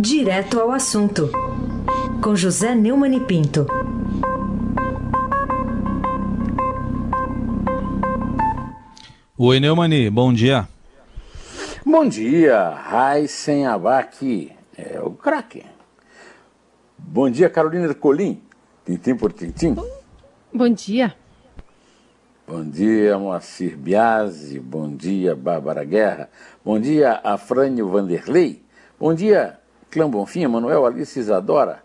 Direto ao assunto, com José Neumann e Pinto. Oi, Neumani, bom dia. Bom dia, Raíssen Abac, é o craque. Bom dia, Carolina Colim, tintim por tintim. Bom dia. Bom dia, Moacir Biasi. Bom dia, Bárbara Guerra. Bom dia, Afrânio Vanderlei. Bom dia, Clã Bonfim, Manuel Alice Isadora.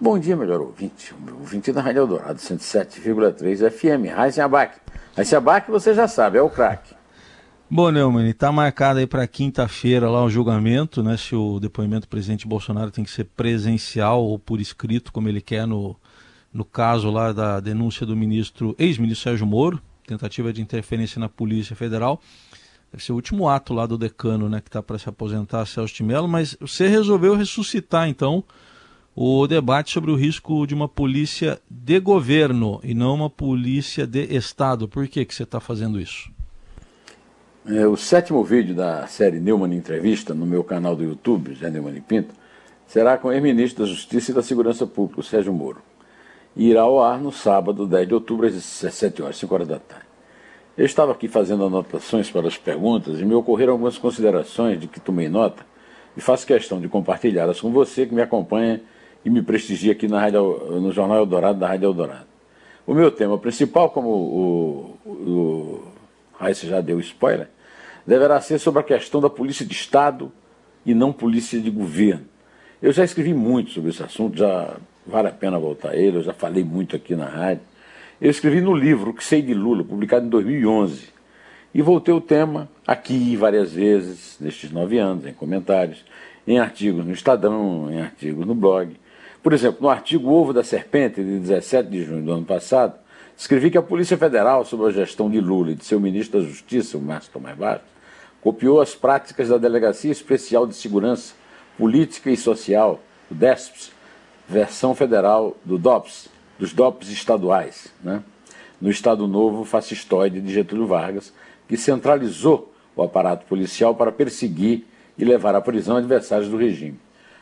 Bom dia, melhor ouvinte. Ouvinte da Rádio Eldorado, 107,3 FM. Raíssen Abac. Raíssen Abac, você já sabe, é o craque. Bom, Neumann, está marcado aí para quinta-feira lá o julgamento, né? Se o depoimento do presidente Bolsonaro tem que ser presencial ou por escrito, como ele quer no, no caso lá da denúncia do ministro, ex-ministro Sérgio Moro, tentativa de interferência na Polícia Federal. Deve ser o último ato lá do decano, né, que está para se aposentar, Celso de Mello, mas você resolveu ressuscitar, então, o debate sobre o risco de uma polícia de governo e não uma polícia de Estado. Por que, que você está fazendo isso? É, o sétimo vídeo da série Neumann Entrevista, no meu canal do YouTube, José Neumann Pinto, será com o ex-ministro da Justiça e da Segurança Pública, Sérgio Moro e irá ao ar no sábado, 10 de outubro, às 17 horas, 5 horas da tarde. Eu estava aqui fazendo anotações para as perguntas e me ocorreram algumas considerações de que tomei nota e faço questão de compartilhá-las com você que me acompanha e me prestigia aqui na rádio, no Jornal Eldorado da Rádio Eldorado. O meu tema principal, como o, o, Raíssa já deu spoiler, deverá ser sobre a questão da polícia de Estado e não polícia de governo. Eu já escrevi muito sobre esse assunto, já vale a pena voltar a ele, eu já falei muito aqui na rádio. Eu escrevi no livro Que Sei de Lula, publicado em 2011, e voltei o tema aqui várias vezes, nestes nove anos, em comentários, em artigos no Estadão, em artigos no blog. Por exemplo, no artigo Ovo da Serpente, de 17 de junho do ano passado, escrevi que a Polícia Federal, sob a gestão de Lula e de seu ministro da Justiça, o Márcio Tomás Bastos, copiou as práticas da Delegacia Especial de Segurança Política e Social, o DESPS, versão federal do DOPS, dos DOPS estaduais, né? no Estado Novo fascistoide de Getúlio Vargas, que centralizou o aparato policial para perseguir e levar à prisão adversários do regime.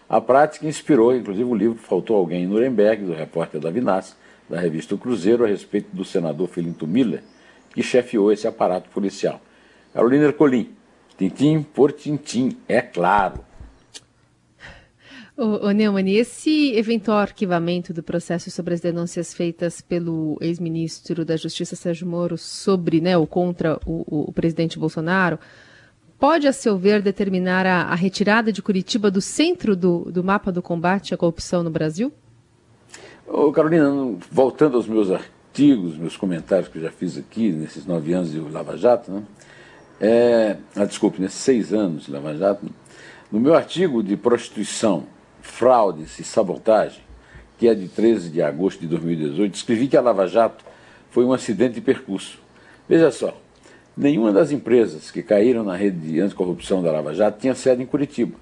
A prática inspirou, inclusive, o livro Faltou Alguém em Nuremberg, do repórter Davi da revista o Cruzeiro, a respeito do senador Filinto Miller, que chefiou esse aparato policial. Carolina Ercolim, tintim por tintim, é claro. Ô, ô Neumann, esse eventual arquivamento do processo sobre as denúncias feitas pelo ex-ministro da Justiça Sérgio Moro sobre, né, ou contra o, o, presidente Bolsonaro, pode, a seu ver, determinar a, a retirada de Curitiba do centro do, do, mapa do combate à corrupção no Brasil? Ô, Carolina, voltando aos meus artigos, meus comentários que eu já fiz aqui nesses nove anos de Lava Jato, né? É, ah, desculpe, nesses seis anos de Lava Jato, no meu artigo de prostituição fraudes e sabotagem, que é de 13 de agosto de 2018, escrevi que a Lava Jato foi um acidente de percurso. Veja só, nenhuma das empresas que caíram na rede de anticorrupção da Lava Jato tinha sede em Curitiba.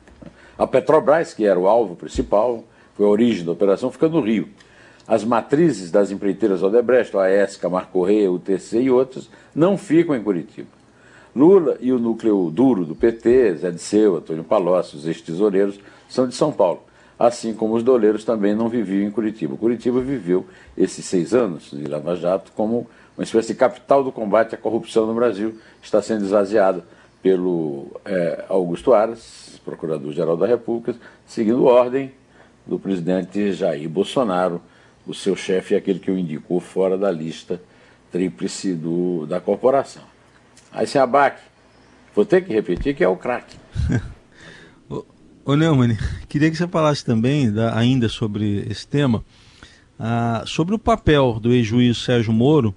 A Petrobras, que era o alvo principal, foi a origem da operação, fica no Rio. As matrizes das empreiteiras Odebrecht, AES, Camargo Correia, UTC e outras, não ficam em Curitiba. Lula e o núcleo duro do PT, Zé de Seu, Antônio Palocci, os ex-tesoureiros, são de São Paulo assim como os doleiros também não viviam em Curitiba. Curitiba viveu esses seis anos de Lava Jato como uma espécie de capital do combate à corrupção no Brasil, está sendo esvaziada pelo é, Augusto Aras, procurador-geral da República, seguindo ordem do presidente Jair Bolsonaro, o seu chefe é aquele que o indicou fora da lista tríplice do, da corporação. Aí se abaque. Vou ter que repetir que é o craque. Ô Neumann, queria que você falasse também, da, ainda sobre esse tema, ah, sobre o papel do ex-juiz Sérgio Moro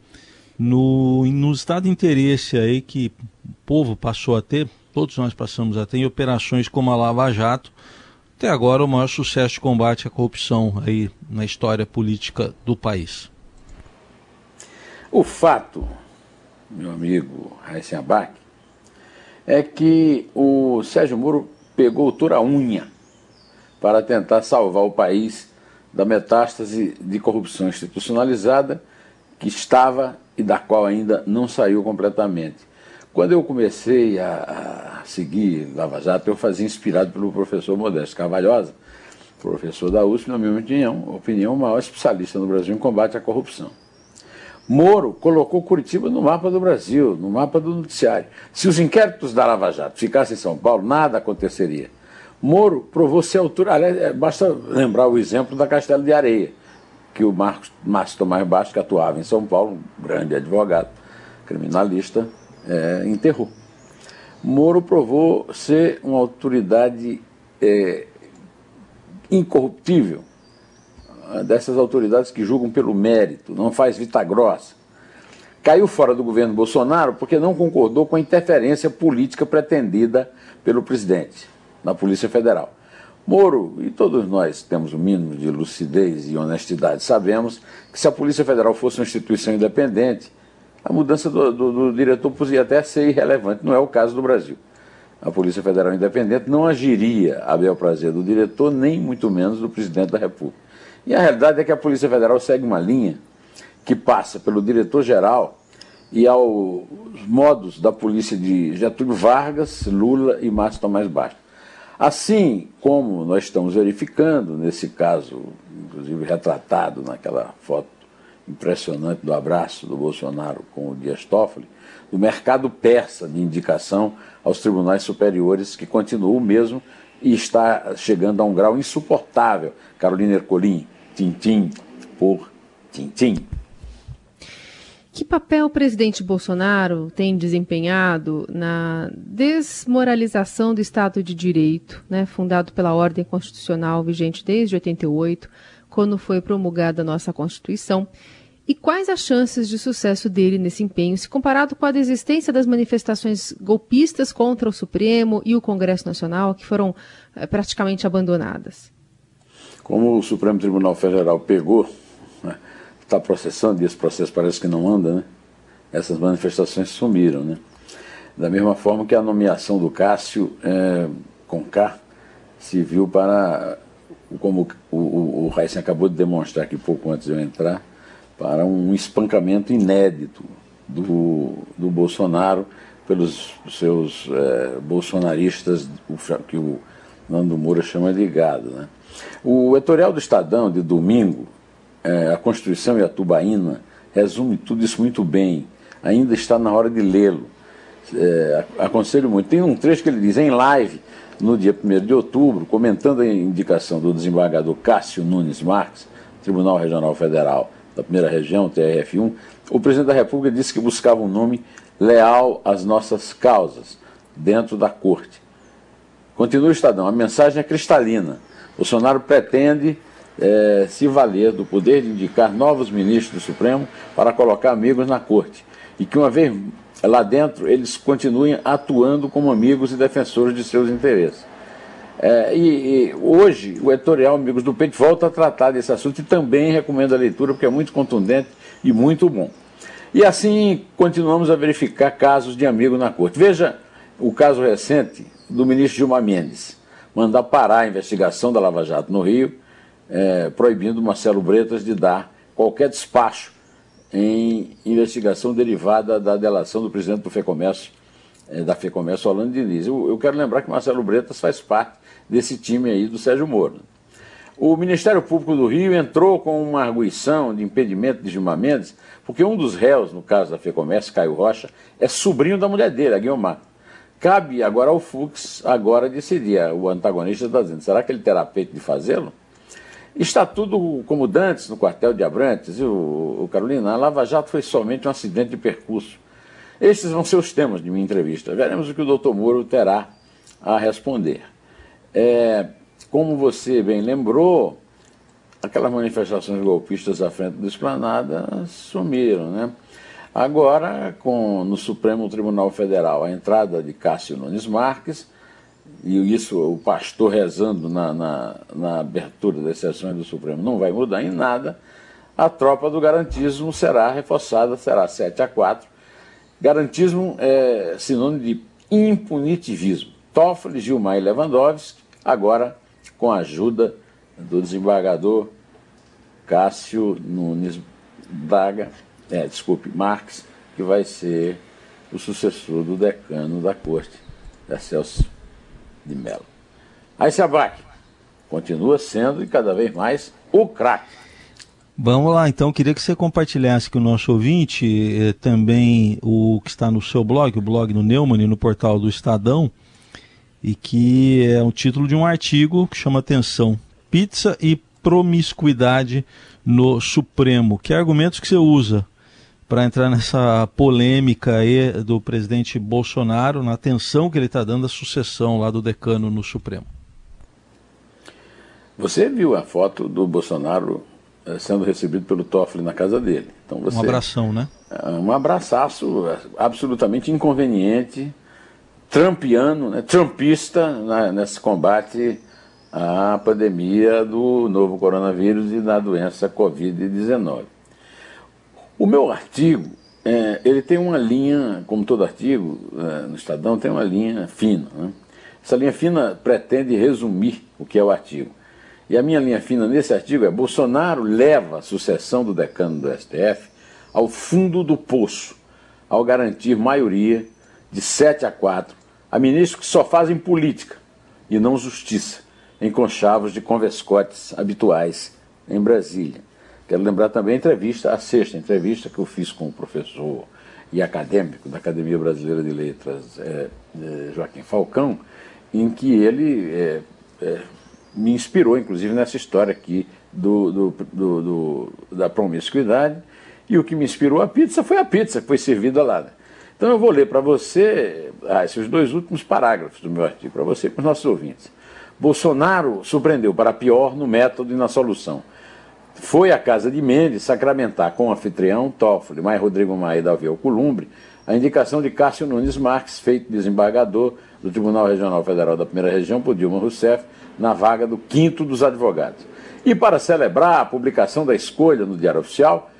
no, no estado de interesse aí que o povo passou a ter, todos nós passamos a ter, em operações como a Lava Jato, até agora o maior sucesso de combate à corrupção aí na história política do país. O fato, meu amigo Raíssen Abac, é que o Sérgio Moro pegou toda a unha para tentar salvar o país da metástase de corrupção institucionalizada que estava e da qual ainda não saiu completamente. Quando eu comecei a, seguir Lava Jato, eu fazia inspirado pelo professor Modesto Carvalhosa, professor da USP, na minha opinião, o maior especialista no Brasil em combate à corrupção. Moro colocou Curitiba no mapa do Brasil, no mapa do noticiário. Se os inquéritos da Lava Jato ficassem em São Paulo, nada aconteceria. Moro provou ser altura. Aliás, é, basta lembrar o exemplo da Castelo de Areia, que o Marcos Márcio Tomás Bastos, que atuava em São Paulo, um grande advogado, criminalista, é, enterrou. Moro provou ser uma autoridade é, incorruptível, dessas autoridades que julgam pelo mérito, não faz vista grossa. Caiu fora do governo Bolsonaro porque não concordou com a interferência política pretendida pelo presidente na Polícia Federal. Moro, e todos nós temos o um mínimo de lucidez e honestidade, sabemos que se a Polícia Federal fosse uma instituição independente, a mudança do, do, do diretor podia até ser irrelevante. Não é o caso do Brasil. A Polícia Federal Independente não agiria a bel prazer do diretor, nem muito menos do presidente da República. E a realidade é que a Polícia Federal segue uma linha que passa pelo diretor-geral e aos modos da polícia de Getúlio Vargas, Lula e Márcio Tomás Bastos. Assim como nós estamos verificando, nesse caso, inclusive retratado naquela foto impressionante do abraço do Bolsonaro com o Dias Toffoli, do mercado persa de indicação aos tribunais superiores, que continua o mesmo e está chegando a um grau insuportável. Carolina Ercolim, tintim por tintim. Que papel o presidente Bolsonaro tem desempenhado na desmoralização do Estado de Direito, né, fundado pela ordem constitucional vigente desde 88, quando foi promulgada a nossa Constituição? E quais as chances de sucesso dele nesse empenho, se comparado com a desistência das manifestações golpistas contra o Supremo e o Congresso Nacional, que foram é, praticamente abandonadas? Como o Supremo Tribunal Federal pegou, né, está processando, e esse processo parece que não anda, né? essas manifestações sumiram. Né? Da mesma forma que a nomeação do Cássio é, com se viu para, como o, o, o acabou de demonstrar aqui pouco antes de eu entrar, para um espancamento inédito do, do Bolsonaro pelos seus é, bolsonaristas, que o Nando Moura chama de. Né? O editorial do Estadão, de domingo, é, A Constituição e a Tubaína, resume tudo isso muito bem. Ainda está na hora de lê-lo. É, aconselho muito. Tem um trecho que ele diz em live, no dia 1 de outubro, comentando a indicação do desembargador Cássio Nunes Marques, Tribunal Regional Federal, da primeira região, TRF1, o presidente da República disse que buscava um nome leal às nossas causas dentro da corte. Continua o Estadão, a mensagem é cristalina. Bolsonaro pretende é, se valer do poder de indicar novos ministros do Supremo para colocar amigos na corte. E que, uma vez lá dentro, eles continuem atuando como amigos e defensores de seus interesses. É, e, e, hoje o editorial Amigos do Peito volta a tratar desse assunto e também recomendo a leitura porque é muito contundente e muito bom. E assim continuamos a verificar casos de amigo na corte. Veja o caso recente do ministro Gilmar Mendes, mandar parar a investigação da Lava Jato no Rio, é, proibindo Marcelo Bretas de dar qualquer despacho em investigação derivada da delação do presidente do FEComércio, é, da FEComércio, Orlando Diniz. Eu, eu quero lembrar que Marcelo Bretas faz parte desse time aí do Sérgio Moro. O Ministério Público do Rio entrou com uma arguição de impedimento de Gilmar Mendes, porque um dos réus, no caso da FEComércio, Caio Rocha, é sobrinho da mulher dele, a Guilmar. Cabe agora ao Fux agora decidir, o antagonista está dizendo, será que ele terá peito de fazê-lo? Está tudo como dantes no quartel de Abrantes, e o, o Carolina, a Lava Jato foi somente um acidente de percurso. Estes vão ser os temas de minha entrevista. Veremos o que o doutor Moro terá a responder. É, como você bem lembrou, aquelas manifestações golpistas à frente do Esplanada sumiram, né? Agora, com, no Supremo Tribunal Federal, a entrada de Cássio Nunes Marques, e isso o pastor rezando na, na, na abertura das sessões do Supremo não vai mudar em nada, a tropa do garantismo será reforçada, será 7 a 4. Garantismo é sinônimo de impunitivismo. Toffoli, Gilmar e Lewandowski, agora com a ajuda do desembargador Cássio Nunes Braga, é, desculpe, Marques, que vai ser o sucessor do decano da corte é Celso de Mello. Aí se abaque, continua sendo e cada vez mais o craque. Vamos lá, então queria que você compartilhasse com o nosso ouvinte eh, também o que está no seu blog, o blog do Neumann, no portal do Estadão, e que é o título de um artigo que chama atenção: Pizza e promiscuidade no Supremo. Que argumentos que você usa para entrar nessa polêmica aí do presidente Bolsonaro, na atenção que ele está dando à sucessão lá do decano no Supremo? Você viu a foto do Bolsonaro eh, sendo recebido pelo Toffoli na casa dele. Então você, um abração, né? É, um abraçaço é, absolutamente inconveniente, trampiano, né, trumpista né, nesse combate à pandemia do novo coronavírus e da doença Covid-19. O meu artigo, é, ele tem uma linha, como todo artigo é, no Estadão, tem uma linha fina. Né? Essa linha fina pretende resumir o que é o artigo. E a minha linha fina nesse artigo é: Bolsonaro leva a sucessão do decano do STF ao fundo do poço, ao garantir maioria de 7 a 4 a ministros que só fazem política e não justiça, em conchavos de converscotes habituais em Brasília. Quero lembrar também a entrevista, a sexta entrevista que eu fiz com o professor e acadêmico da Academia Brasileira de Letras, é, é, Joaquim Falcão, em que ele é, é me inspirou, inclusive, nessa história aqui do, do, do, do, da promiscuidade. E o que me inspirou a pizza foi a pizza que foi servida lá. Né? Então eu vou ler para você ah, esses dois últimos parágrafos do meu artigo, para você e para os nossos ouvintes. Bolsonaro surpreendeu para pior no método e na solução. Foi à casa de Mendes sacramentar com o anfitrião Toffoli, mais Rodrigo Maia e Davi Alcolumbre, a indicação de Cássio Nunes Marques, feito desembargador do Tribunal Regional Federal da Primeira Região por Dilma Rousseff, na vaga do quinto dos advogados. E para celebrar a publicação da escolha no Diário Oficial,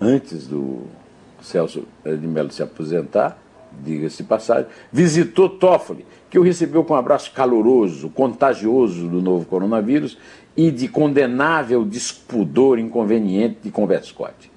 antes do Celso de Mello se aposentar, diga-se passagem, visitou Toffoli, que o recebeu com um abraço caloroso, contagioso do novo coronavírus e de condenável despudor inconveniente de converscote.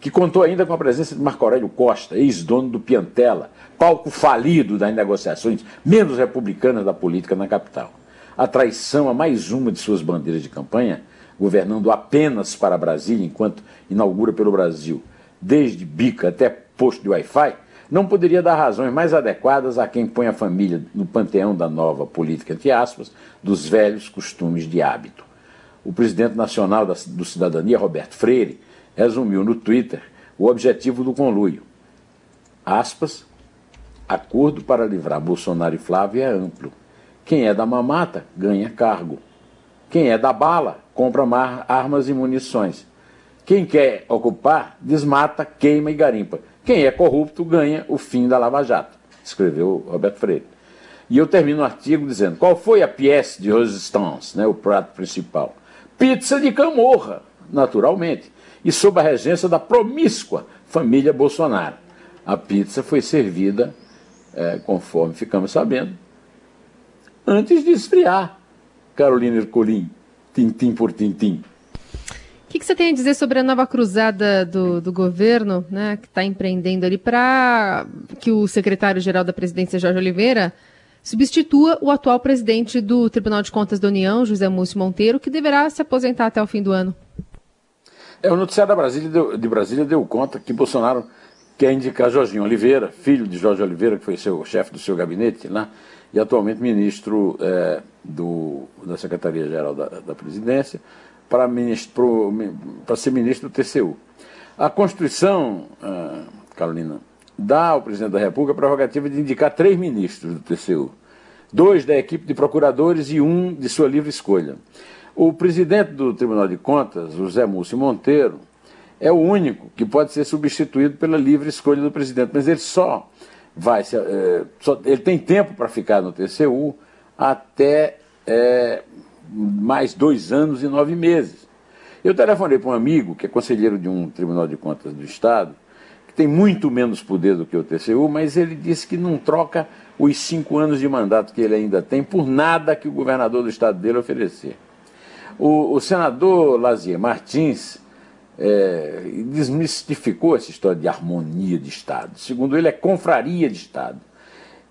Que contou ainda com a presença de Marco Aurélio Costa, ex-dono do Piantela, palco falido das negociações menos republicanas da política na capital a traição a mais uma de suas bandeiras de campanha, governando apenas para Brasília enquanto inaugura pelo Brasil, desde bica até posto de Wi-Fi, não poderia dar razões mais adequadas a quem põe a família no panteão da nova política, entre aspas, dos velhos costumes de hábito. O presidente nacional da, do Cidadania, Roberto Freire, resumiu no Twitter o objetivo do conluio. Aspas, acordo para livrar Bolsonaro e Flávio é amplo quem é da mamata ganha cargo. Quem é da bala compra armas e munições. Quem quer ocupar desmata, queima e garimpa. Quem é corrupto ganha o fim da Lava Jato, escreveu Roberto Freire. E eu termino o artigo dizendo: qual foi a pièce de resistance, né, o prato principal? Pizza de camorra, naturalmente, e sob a regência da promíscua família Bolsonaro. A pizza foi servida, é, conforme ficamos sabendo, antes de esfriar. Carolina Ercolim, tintim por tintim. O que, que, você tem a dizer sobre a nova cruzada do, do governo, né, que está empreendendo ali para que o secretário-geral da presidência, Jorge Oliveira, substitua o atual presidente do Tribunal de Contas da União, José Múcio Monteiro, que deverá se aposentar até o fim do ano? É, o noticiário Brasília deu, de Brasília deu conta que Bolsonaro quer indicar Jorginho Oliveira, filho de Jorge Oliveira, que foi seu chefe do seu gabinete lá, e atualmente ministro é, do, da Secretaria-Geral da, da, Presidência, para, ministro, para ser ministro do TCU. A Constituição, ah, Carolina, dá ao presidente da República a prerrogativa de indicar três ministros do TCU, dois da equipe de procuradores e um de sua livre escolha. O presidente do Tribunal de Contas, José Múcio Monteiro, é o único que pode ser substituído pela livre escolha do presidente, mas ele só vai se, é, só, ele tem tempo para ficar no TCU até é, mais dois anos e nove meses. Eu telefonei para um amigo que é conselheiro de um Tribunal de Contas do Estado, que tem muito menos poder do que o TCU, mas ele disse que não troca os cinco anos de mandato que ele ainda tem por nada que o governador do estado dele oferecer. O, o senador Lazier Martins é, desmistificou essa história de harmonia de Estado. Segundo ele, é confraria de Estado.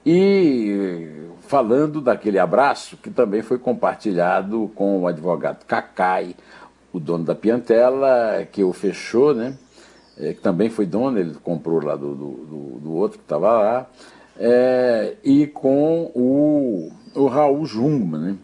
e falando daquele abraço que também foi compartilhado com o advogado Cacai, o dono da Piantela, que o fechou, né? É, que também foi dono, ele comprou lá do, do, do outro que estava lá, é, e com o, o Raul Jungmann. Né?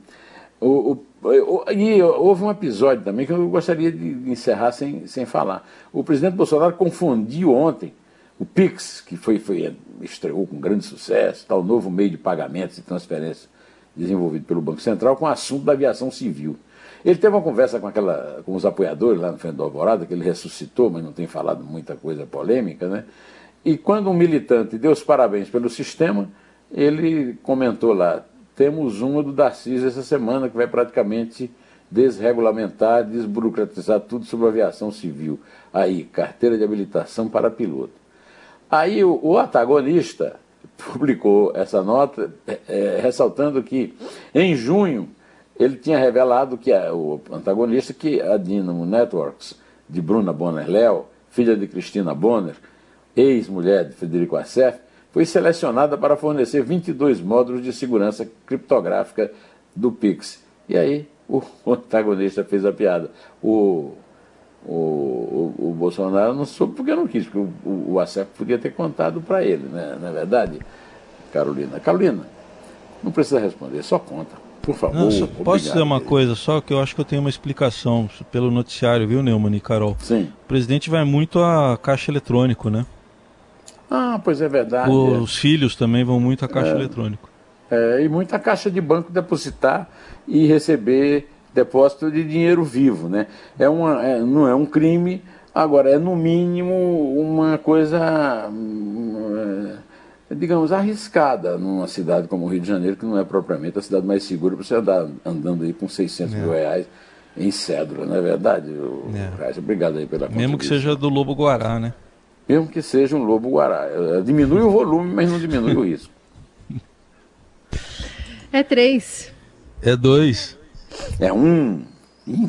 O, o, e houve um episódio também que eu gostaria de encerrar sem, sem falar. O presidente Bolsonaro confundiu ontem o Pix, que foi, foi, estreou com grande sucesso, tal novo meio de pagamentos e transferência desenvolvido pelo Banco Central, com o assunto da aviação civil. Ele teve uma conversa com, aquela, com os apoiadores lá no Frente do Alvorada, que ele ressuscitou, mas não tem falado muita coisa polêmica, né? E quando um militante deu os parabéns pelo sistema, ele comentou lá: temos uma do Darcis essa semana que vai praticamente desregulamentar, desburocratizar tudo sobre aviação civil. Aí, carteira de habilitação para piloto. Aí o, o antagonista publicou essa nota, é, é, ressaltando que em junho ele tinha revelado que a, o antagonista que a Dynamo Networks de Bruna Bonner Léo, filha de Cristina Bonner, ex-mulher de Federico Assef, foi selecionada para fornecer 22 módulos de segurança criptográfica do Pix. E aí o antagonista fez a piada. O, o, o, o Bolsonaro não soube porque não quis, porque o, o, Assef podia ter contado para ele, né? não é verdade, Carolina? Carolina, não precisa responder, só conta. Por favor. Não, só, posso dizer uma coisa só que eu acho que eu tenho uma explicação pelo noticiário, viu, Neumann e Carol? Sim. O presidente vai muito a caixa eletrônico, né? Ah, pois é verdade. Os é. filhos também vão muito a caixa é. eletrônico. É, e muita caixa de banco depositar e receber depósito de dinheiro vivo, né? É uma, é, não é um crime, agora é no mínimo uma coisa digamos, arriscada numa cidade como o Rio de Janeiro, que não é propriamente a cidade mais segura para você andar andando aí com 600 é. mil reais em cédula, não é verdade, é. Obrigado aí pela Mesmo que seja do Lobo Guará, né? Mesmo que seja um Lobo Guará. É, diminui o volume, mas não diminui o risco. É três. É dois. É um. Em